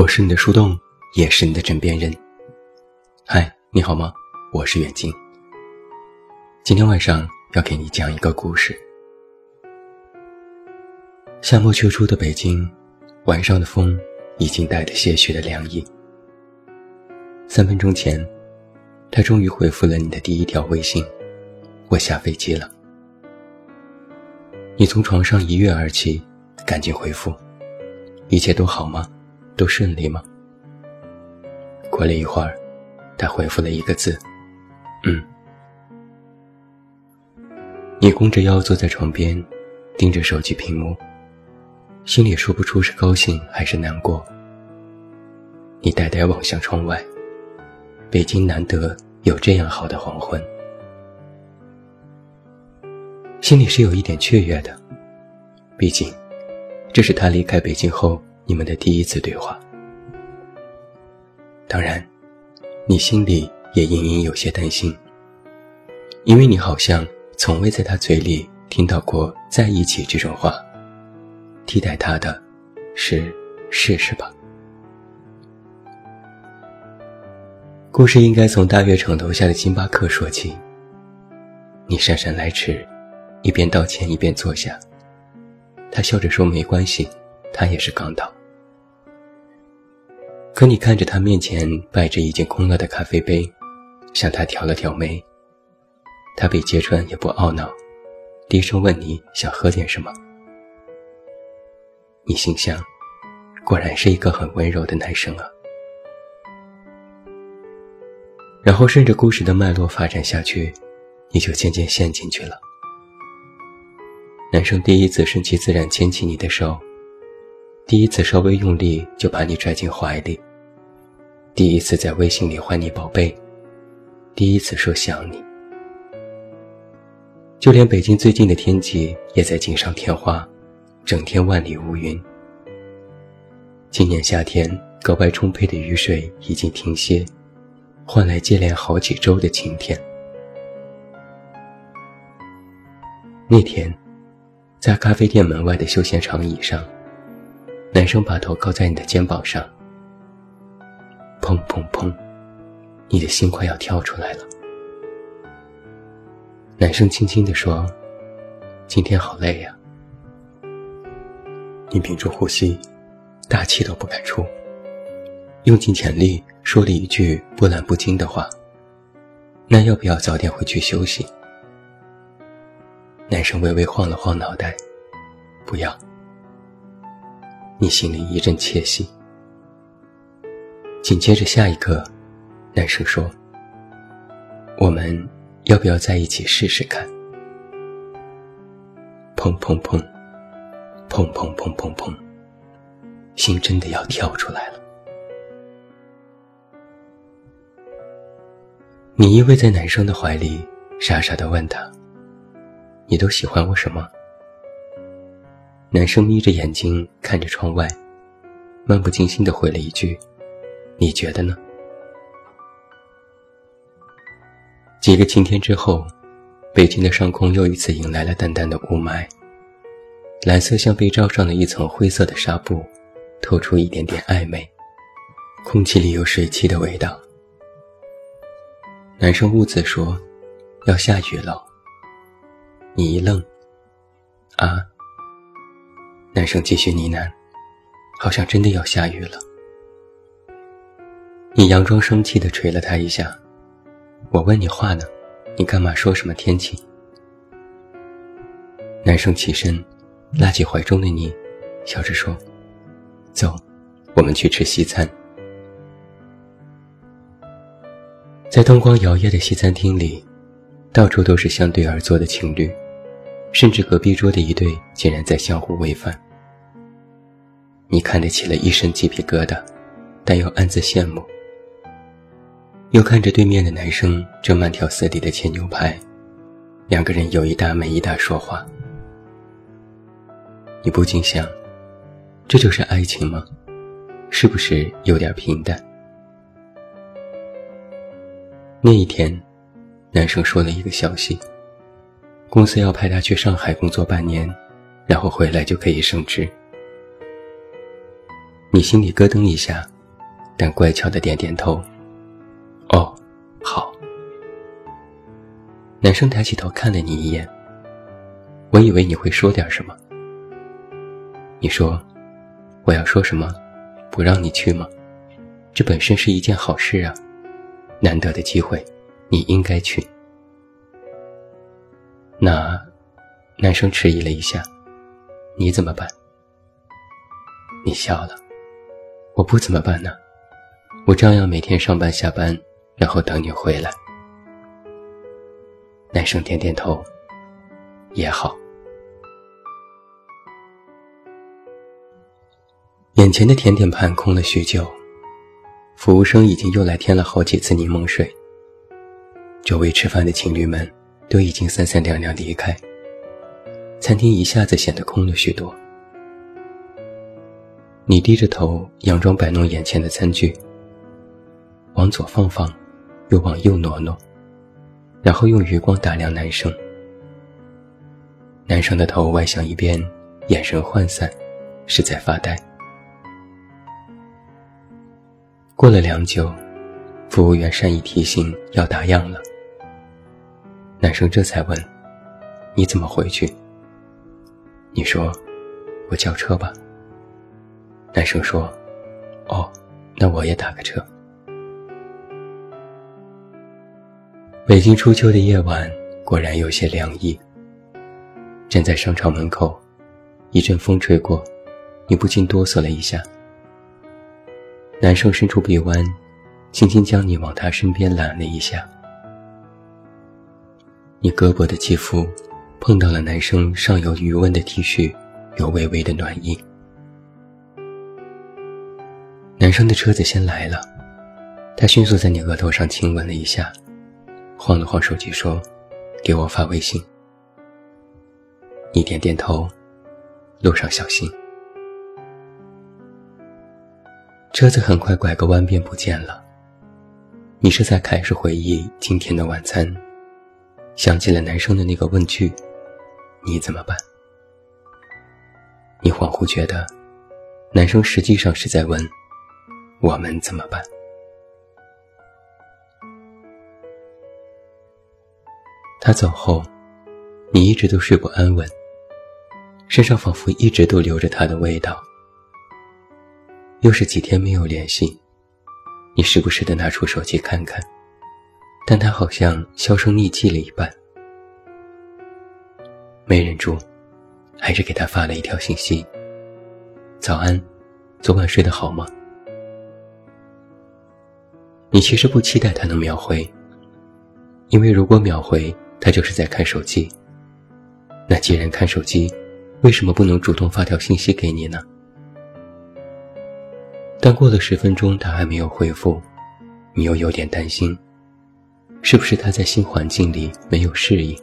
我是你的树洞，也是你的枕边人。嗨，你好吗？我是远近。今天晚上要给你讲一个故事。夏末秋初的北京，晚上的风已经带着些许的凉意。三分钟前，他终于回复了你的第一条微信：“我下飞机了。”你从床上一跃而起，赶紧回复：“一切都好吗？”都顺利吗？过了一会儿，他回复了一个字：“嗯。”你弓着腰坐在床边，盯着手机屏幕，心里说不出是高兴还是难过。你呆呆望向窗外，北京难得有这样好的黄昏，心里是有一点雀跃的，毕竟这是他离开北京后。你们的第一次对话，当然，你心里也隐隐有些担心，因为你好像从未在他嘴里听到过“在一起”这种话，替代他的，是“试试吧”。故事应该从大悦城楼下的星巴克说起。你姗姗来迟，一边道歉一边坐下。他笑着说：“没关系，他也是刚到。”可你看着他面前摆着已经空了的咖啡杯，向他挑了挑眉。他被揭穿也不懊恼，低声问你想喝点什么。你心想，果然是一个很温柔的男生啊。然后顺着故事的脉络发展下去，你就渐渐陷进去了。男生第一次顺其自然牵起你的手。第一次稍微用力就把你拽进怀里，第一次在微信里唤你宝贝，第一次说想你，就连北京最近的天气也在锦上添花，整天万里无云。今年夏天格外充沛的雨水已经停歇，换来接连好几周的晴天。那天，在咖啡店门外的休闲长椅上。男生把头靠在你的肩膀上，砰砰砰，你的心快要跳出来了。男生轻轻地说：“今天好累呀。”你屏住呼吸，大气都不敢出，用尽全力说了一句波澜不惊的话：“那要不要早点回去休息？”男生微微晃了晃脑袋：“不要。”你心里一阵窃喜，紧接着下一刻，男生说：“我们要不要在一起试试看？”砰砰砰，砰砰砰砰砰，心真的要跳出来了。你依偎在男生的怀里，傻傻的问他：“你都喜欢我什么？”男生眯着眼睛看着窗外，漫不经心的回了一句：“你觉得呢？”几个晴天之后，北京的上空又一次迎来了淡淡的雾霾，蓝色像被罩上了一层灰色的纱布，透出一点点暧昧，空气里有水汽的味道。男生兀自说：“要下雨了。”你一愣：“啊？”男生继续呢喃，好像真的要下雨了。你佯装生气地捶了他一下。我问你话呢，你干嘛说什么天气？男生起身，拉起怀中的你，笑着说：“走，我们去吃西餐。”在灯光摇曳的西餐厅里，到处都是相对而坐的情侣。甚至隔壁桌的一对竟然在相互喂饭，你看得起了一身鸡皮疙瘩，但又暗自羡慕。又看着对面的男生正慢条斯理的切牛排，两个人有一搭没一搭说话，你不禁想：这就是爱情吗？是不是有点平淡？那一天，男生说了一个消息。公司要派他去上海工作半年，然后回来就可以升职。你心里咯噔一下，但乖巧的点点头。好。男生抬起头看了你一眼。我以为你会说点什么。你说，我要说什么？不让你去吗？这本身是一件好事啊，难得的机会，你应该去。那，男生迟疑了一下，你怎么办？你笑了。我不怎么办呢？我照样每天上班下班，然后等你回来。男生点点头，也好。眼前的甜点盘空了许久，服务生已经又来添了好几次柠檬水。周围吃饭的情侣们都已经三三两两离开，餐厅一下子显得空了许多。你低着头，佯装摆弄眼前的餐具，往左放放，又往右挪挪，然后用余光打量男生。男生的头歪向一边，眼神涣散，是在发呆。过了良久，服务员善意提醒要打烊了。男生这才问：“你怎么回去？”你说：“我叫车吧。”男生说：“哦，那我也打个车。”北京初秋的夜晚果然有些凉意。站在商场门口，一阵风吹过，你不禁哆嗦了一下。男生伸出臂弯，轻轻将你往他身边揽了一下。你胳膊的肌肤碰到了男生尚有余温的 T 恤，有微微的暖意。男生的车子先来了，他迅速在你额头上亲吻了一下，晃了晃手机说：“给我发微信。”你点点头，路上小心。车子很快拐个弯便不见了。你是在开始回忆今天的晚餐，想起了男生的那个问句：“你怎么办？”你恍惚觉得，男生实际上是在问：“我们怎么办？”他走后，你一直都睡不安稳，身上仿佛一直都留着他的味道。又是几天没有联系，你时不时的拿出手机看看，但他好像销声匿迹了一般。没忍住，还是给他发了一条信息：“早安，昨晚睡得好吗？”你其实不期待他能秒回，因为如果秒回，他就是在看手机。那既然看手机，为什么不能主动发条信息给你呢？但过了十分钟，他还没有回复，你又有点担心，是不是他在新环境里没有适应？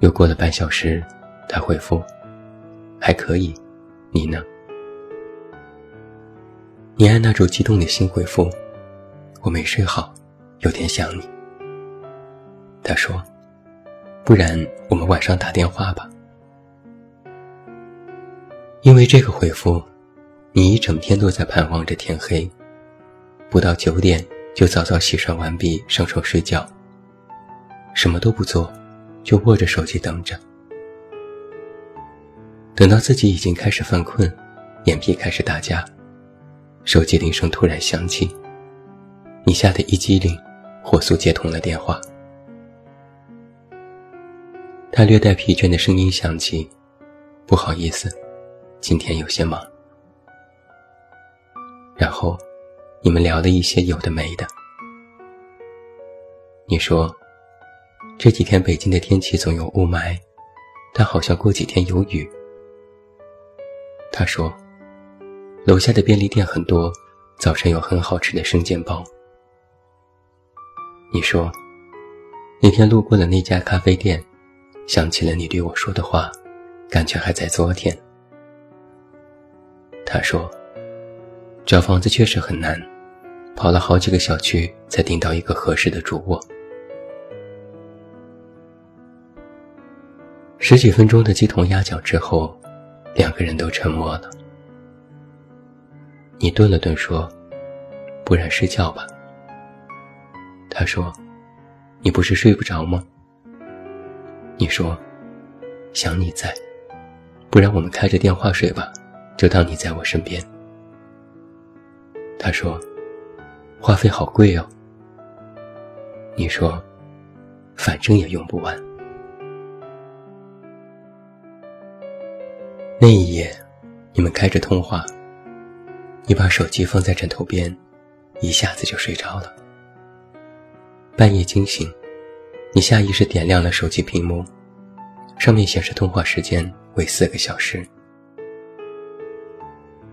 又过了半小时，他回复：“还可以，你呢？”你按捺住激动的心回复：“我没睡好，有点想你。”他说：“不然我们晚上打电话吧。”因为这个回复。你一整天都在盼望着天黑，不到九点就早早洗刷完毕上床睡觉，什么都不做，就握着手机等着。等到自己已经开始犯困，眼皮开始打架，手机铃声突然响起，你吓得一激灵，火速接通了电话。他略带疲倦的声音响起：“不好意思，今天有些忙。”然后，你们聊了一些有的没的。你说，这几天北京的天气总有雾霾，但好像过几天有雨。他说，楼下的便利店很多，早晨有很好吃的生煎包。你说，那天路过了那家咖啡店，想起了你对我说的话，感觉还在昨天。他说。找房子确实很难，跑了好几个小区才订到一个合适的主卧。十几分钟的鸡同鸭讲之后，两个人都沉默了。你顿了顿说：“不然睡觉吧。”他说：“你不是睡不着吗？”你说：“想你在，不然我们开着电话睡吧，就当你在我身边。”他说：“话费好贵哦。”你说：“反正也用不完。”那一夜，你们开着通话，你把手机放在枕头边，一下子就睡着了。半夜惊醒，你下意识点亮了手机屏幕，上面显示通话时间为四个小时。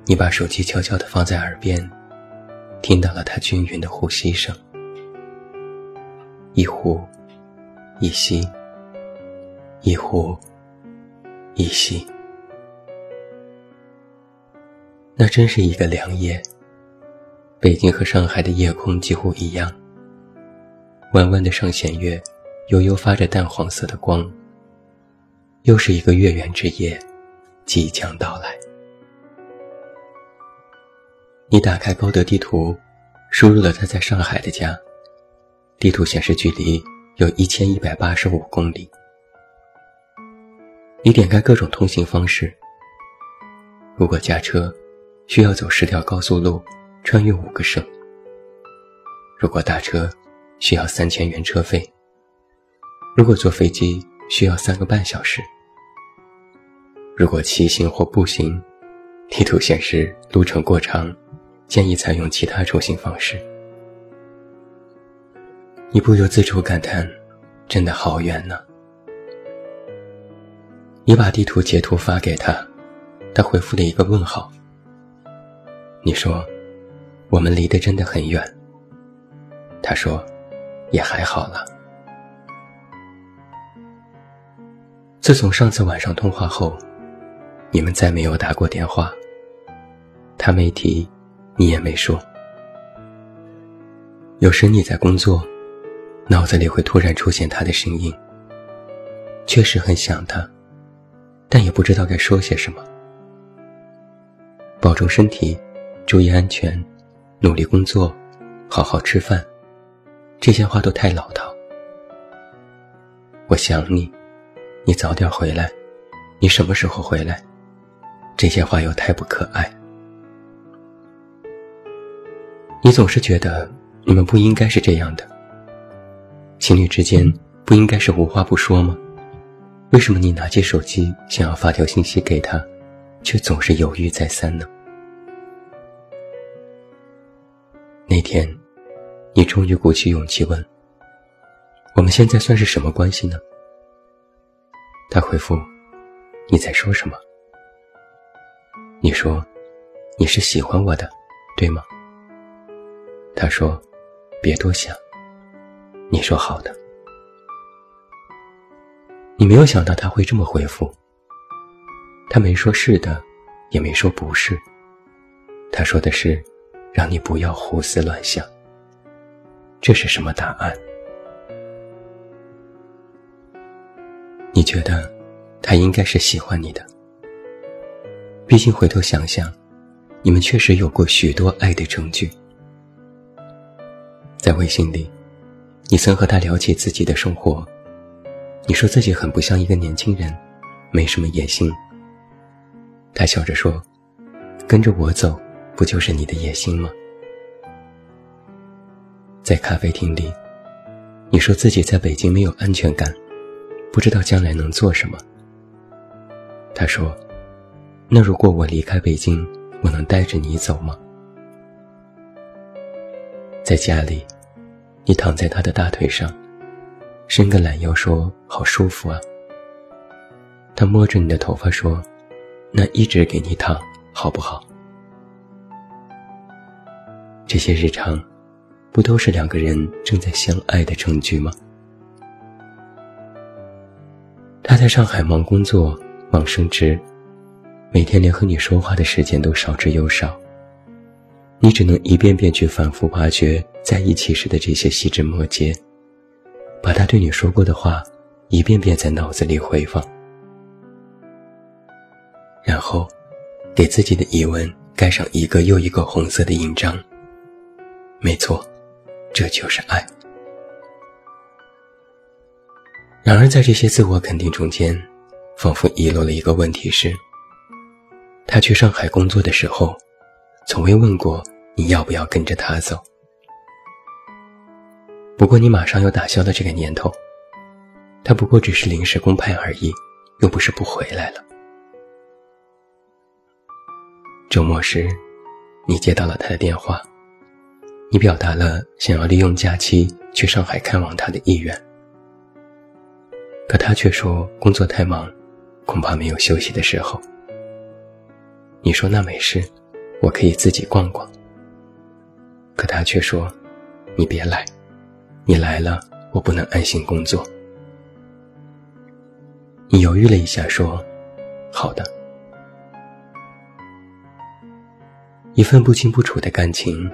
你把手机悄悄地放在耳边，听到了他均匀的呼吸声，一呼一吸，一呼一吸。那真是一个良夜。北京和上海的夜空几乎一样。弯弯的上弦月，悠悠发着淡黄色的光。又是一个月圆之夜，即将到来。你打开高德地图，输入了他在上海的家，地图显示距离有一千一百八十五公里。你点开各种通行方式，如果驾车，需要走十条高速路，穿越五个省。如果打车，需要三千元车费。如果坐飞机需要三个半小时。如果骑行或步行，地图显示路程过长，建议采用其他出行方式。你不由自主感叹：“真的好远呢。”你把地图截图发给他，他回复了一个问号。你说：“我们离得真的很远。”他说。也还好了。自从上次晚上通话后，你们再没有打过电话。他没提，你也没说。有时你在工作，脑子里会突然出现他的声音。确实很想他，但也不知道该说些什么。保重身体，注意安全，努力工作，好好吃饭。这些话都太老套。我想你，你早点回来，你什么时候回来？这些话又太不可爱。你总是觉得你们不应该是这样的，情侣之间不应该是无话不说吗？为什么你拿起手机想要发条信息给他，却总是犹豫再三呢？那天。你终于鼓起勇气问：“我们现在算是什么关系呢？”他回复：“你在说什么？”你说：“你是喜欢我的，对吗？”他说：“别多想。”你说：“好的。”你没有想到他会这么回复。他没说是的，也没说不是。他说的是：“让你不要胡思乱想。”这是什么答案？你觉得他应该是喜欢你的？毕竟回头想想，你们确实有过许多爱的证据。在微信里，你曾和他聊起自己的生活，你说自己很不像一个年轻人，没什么野心。他笑着说：“跟着我走，不就是你的野心吗？”在咖啡厅里，你说自己在北京没有安全感，不知道将来能做什么。他说：“那如果我离开北京，我能带着你走吗？”在家里，你躺在他的大腿上，伸个懒腰说：“好舒服啊。”他摸着你的头发说：“那一直给你躺，好不好？”这些日常。不都是两个人正在相爱的证据吗？在上海忙工作、忙升职，每天连和你说话的时间都少之又少。你只能一遍遍去反复挖掘在一起时的这些细枝末节，把他对你说过的话一遍遍在脑子里回放，然后给自己的疑问盖上一个又一个红色的印章。没错，这就是爱。然而，在这些自我肯定中间，仿佛遗漏了一个问题：是，他去上海工作的时候，从未问过你要不要跟着他走。不过，你马上又打消了这个念头。他不过只是临时公派而已，又不是不回来了。周末时，你接到了他的电话，你表达了想要利用假期去上海看望他的意愿。可他却说工作太忙，恐怕没有休息的时候。你说那没事，我可以自己逛逛。可他却说，你别来。你来了，我不能安心工作。你犹豫了一下，说：“好的。”一份不清不楚的感情，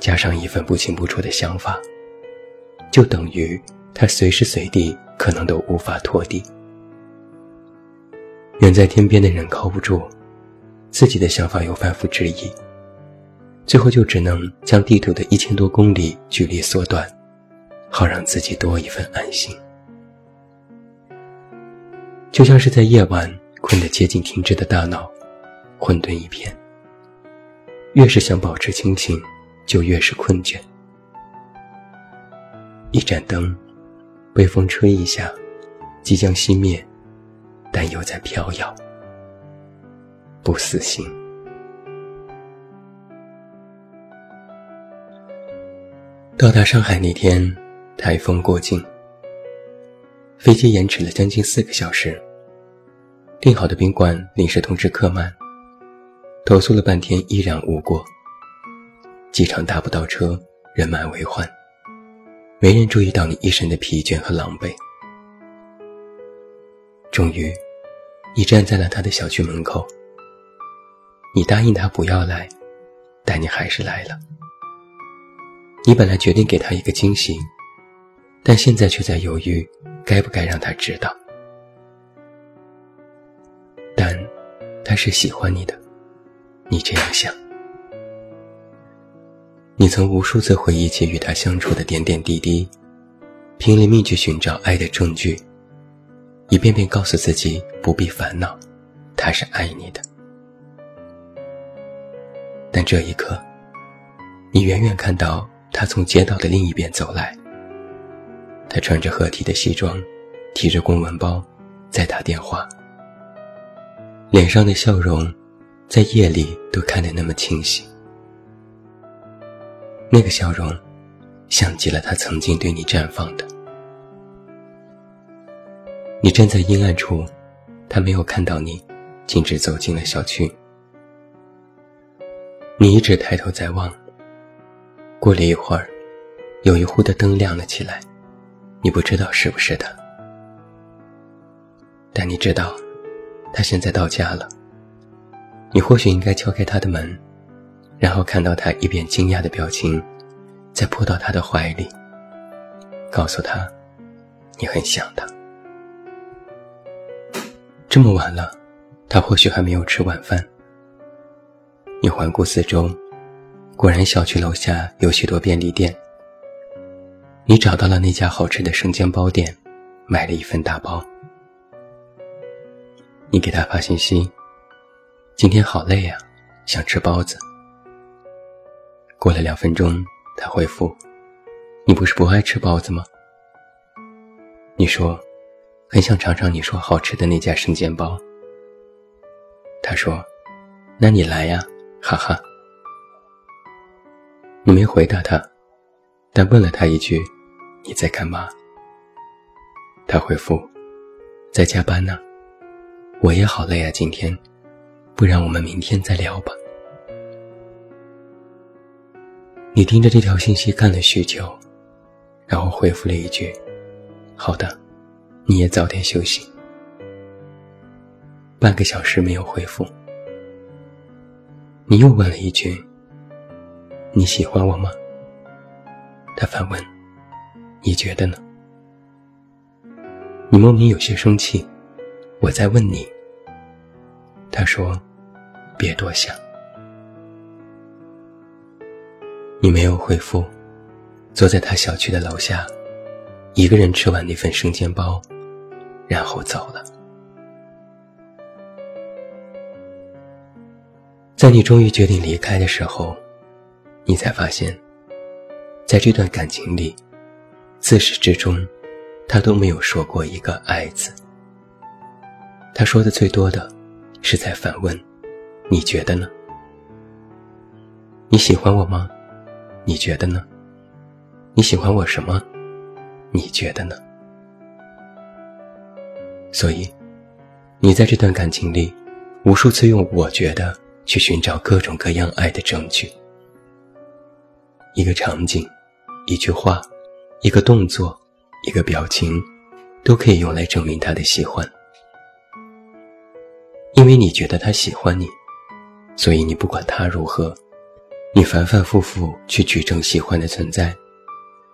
加上一份不清不楚的想法，就等于他随时随地可能都无法拖地。远在天边的人靠不住，自己的想法又反复质疑，最后就只能将地图的一千多公里距离缩短。好让自己多一份安心，就像是在夜晚困得接近停滞的大脑，混沌一片。越是想保持清醒，就越是困倦。一盏灯，被风吹一下，即将熄灭，但又在飘摇，不死心。到达上海那天。台风过境，飞机延迟了将近四个小时。订好的宾馆临时通知客满，投诉了半天依然无果。机场打不到车，人满为患，没人注意到你一身的疲倦和狼狈。终于，你站在了他的小区门口。你答应他不要来，但你还是来了。你本来决定给他一个惊喜。但现在却在犹豫，该不该让他知道。但，他是喜欢你的，你这样想。你曾无数次回忆起与他相处的点点滴滴，拼了命去寻找爱的证据，一遍遍告诉自己不必烦恼，他是爱你的。但这一刻，你远远看到他从街道的另一边走来。他穿着合体的西装，提着公文包，在打电话。脸上的笑容，在夜里都看得那么清晰。那个笑容，像极了他曾经对你绽放的。你站在阴暗处，他没有看到你，径直走进了小区。你一直抬头在望。过了一会儿，有一户的灯亮了起来。你不知道是不是他，但你知道，他现在到家了。你或许应该敲开他的门，然后看到他一边惊讶的表情，再扑到他的怀里，告诉他，你很想他。这么晚了，他或许还没有吃晚饭。你环顾四周，果然小区楼下有许多便利店。你找到了那家好吃的生煎包店，买了一份大包。你给他发信息：“今天好累呀，想吃包子。”过了两分钟，他回复：“你不是不爱吃包子吗？”你说：“很想尝尝你说好吃的那家生煎包。”他说：“那你来呀，哈哈。”你没回答他，但问了他一句。你在干嘛？他回复：“在加班呢。”我也好累啊，今天，不然我们明天再聊吧。你盯着这条信息看了许久，然后回复了一句：“好的，你也早点休息。”半个小时没有回复，你又问了一句：“你喜欢我吗？”他反问。你觉得呢？你莫名有些生气，我在问你。他说：“别多想。”你没有回复，坐在他小区的楼下，一个人吃完那份生煎包，然后走了。在你终于决定离开的时候，你才发现，在这段感情里，自始至终，他都没有说过一个“爱”字。他说的最多的，是在反问：“你觉得呢？你喜欢我吗？你觉得呢？你喜欢我什么？你觉得呢？”所以，你在这段感情里，无数次用“我觉得”。去寻找各种各样爱的证据。一个场景，一句话，一个动作，一个表情，都可以用来证明他的喜欢。因为你觉得他喜欢你，所以你不管他如何，你反反复复去举证喜欢的存在，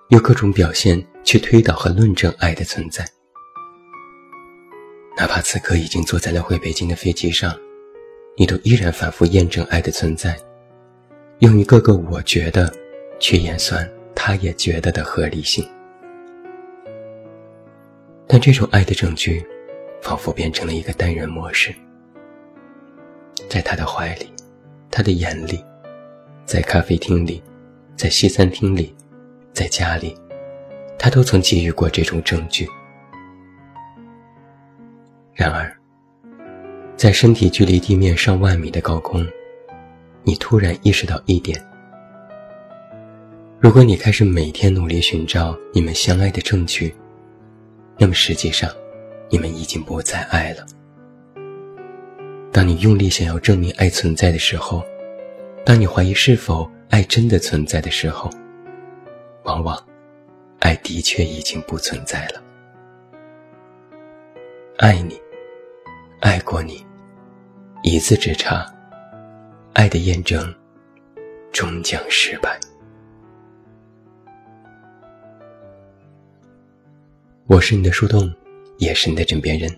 用各种表现去推导和论证爱的存在。哪怕此刻已经坐在了回北京的飞机上。你都依然反复验证爱的存在，用一个个“我觉得”去演算他也觉得的合理性。但这种爱的证据，仿佛变成了一个单人模式。在他的怀里，他的眼里，在咖啡厅里，在西餐厅里，在家里，他都曾给予过这种证据。然而。在身体距离地面上万米的高空，你突然意识到一点：如果你开始每天努力寻找你们相爱的证据，那么实际上，你们已经不再爱了。当你用力想要证明爱存在的时候，当你怀疑是否爱真的存在的时候，往往，爱的确已经不存在了。爱你，爱过你。一字之差，爱的验证终将失败。我是你的树洞，也是你的枕边人。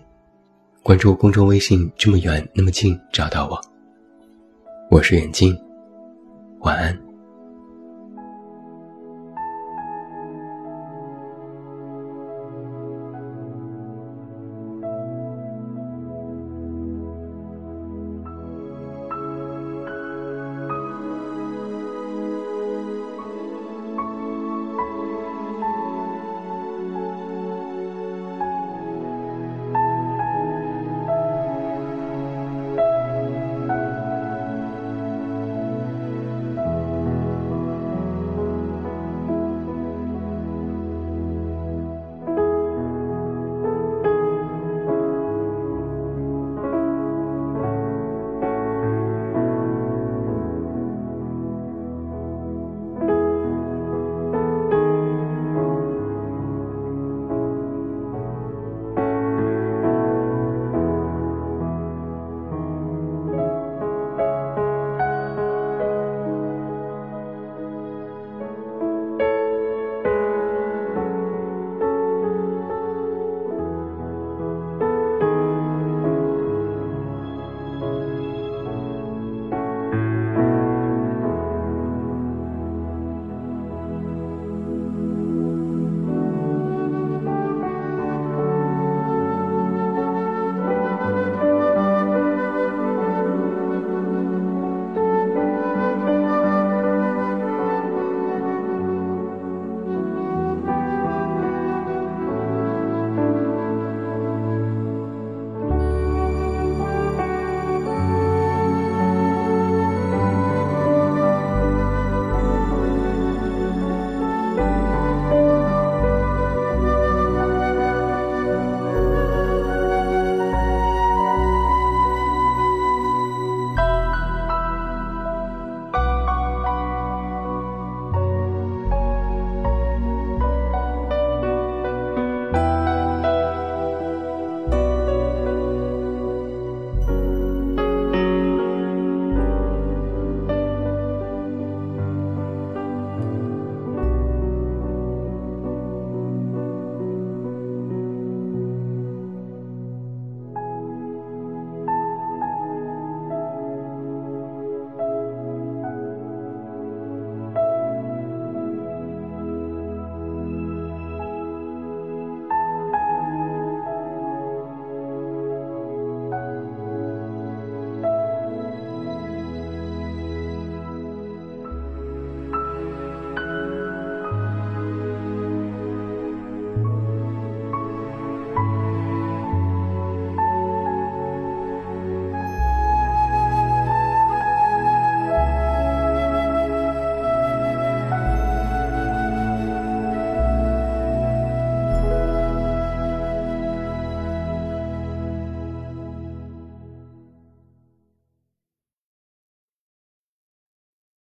关注公众微信，这么远那么近，找到我。我是远近，晚安。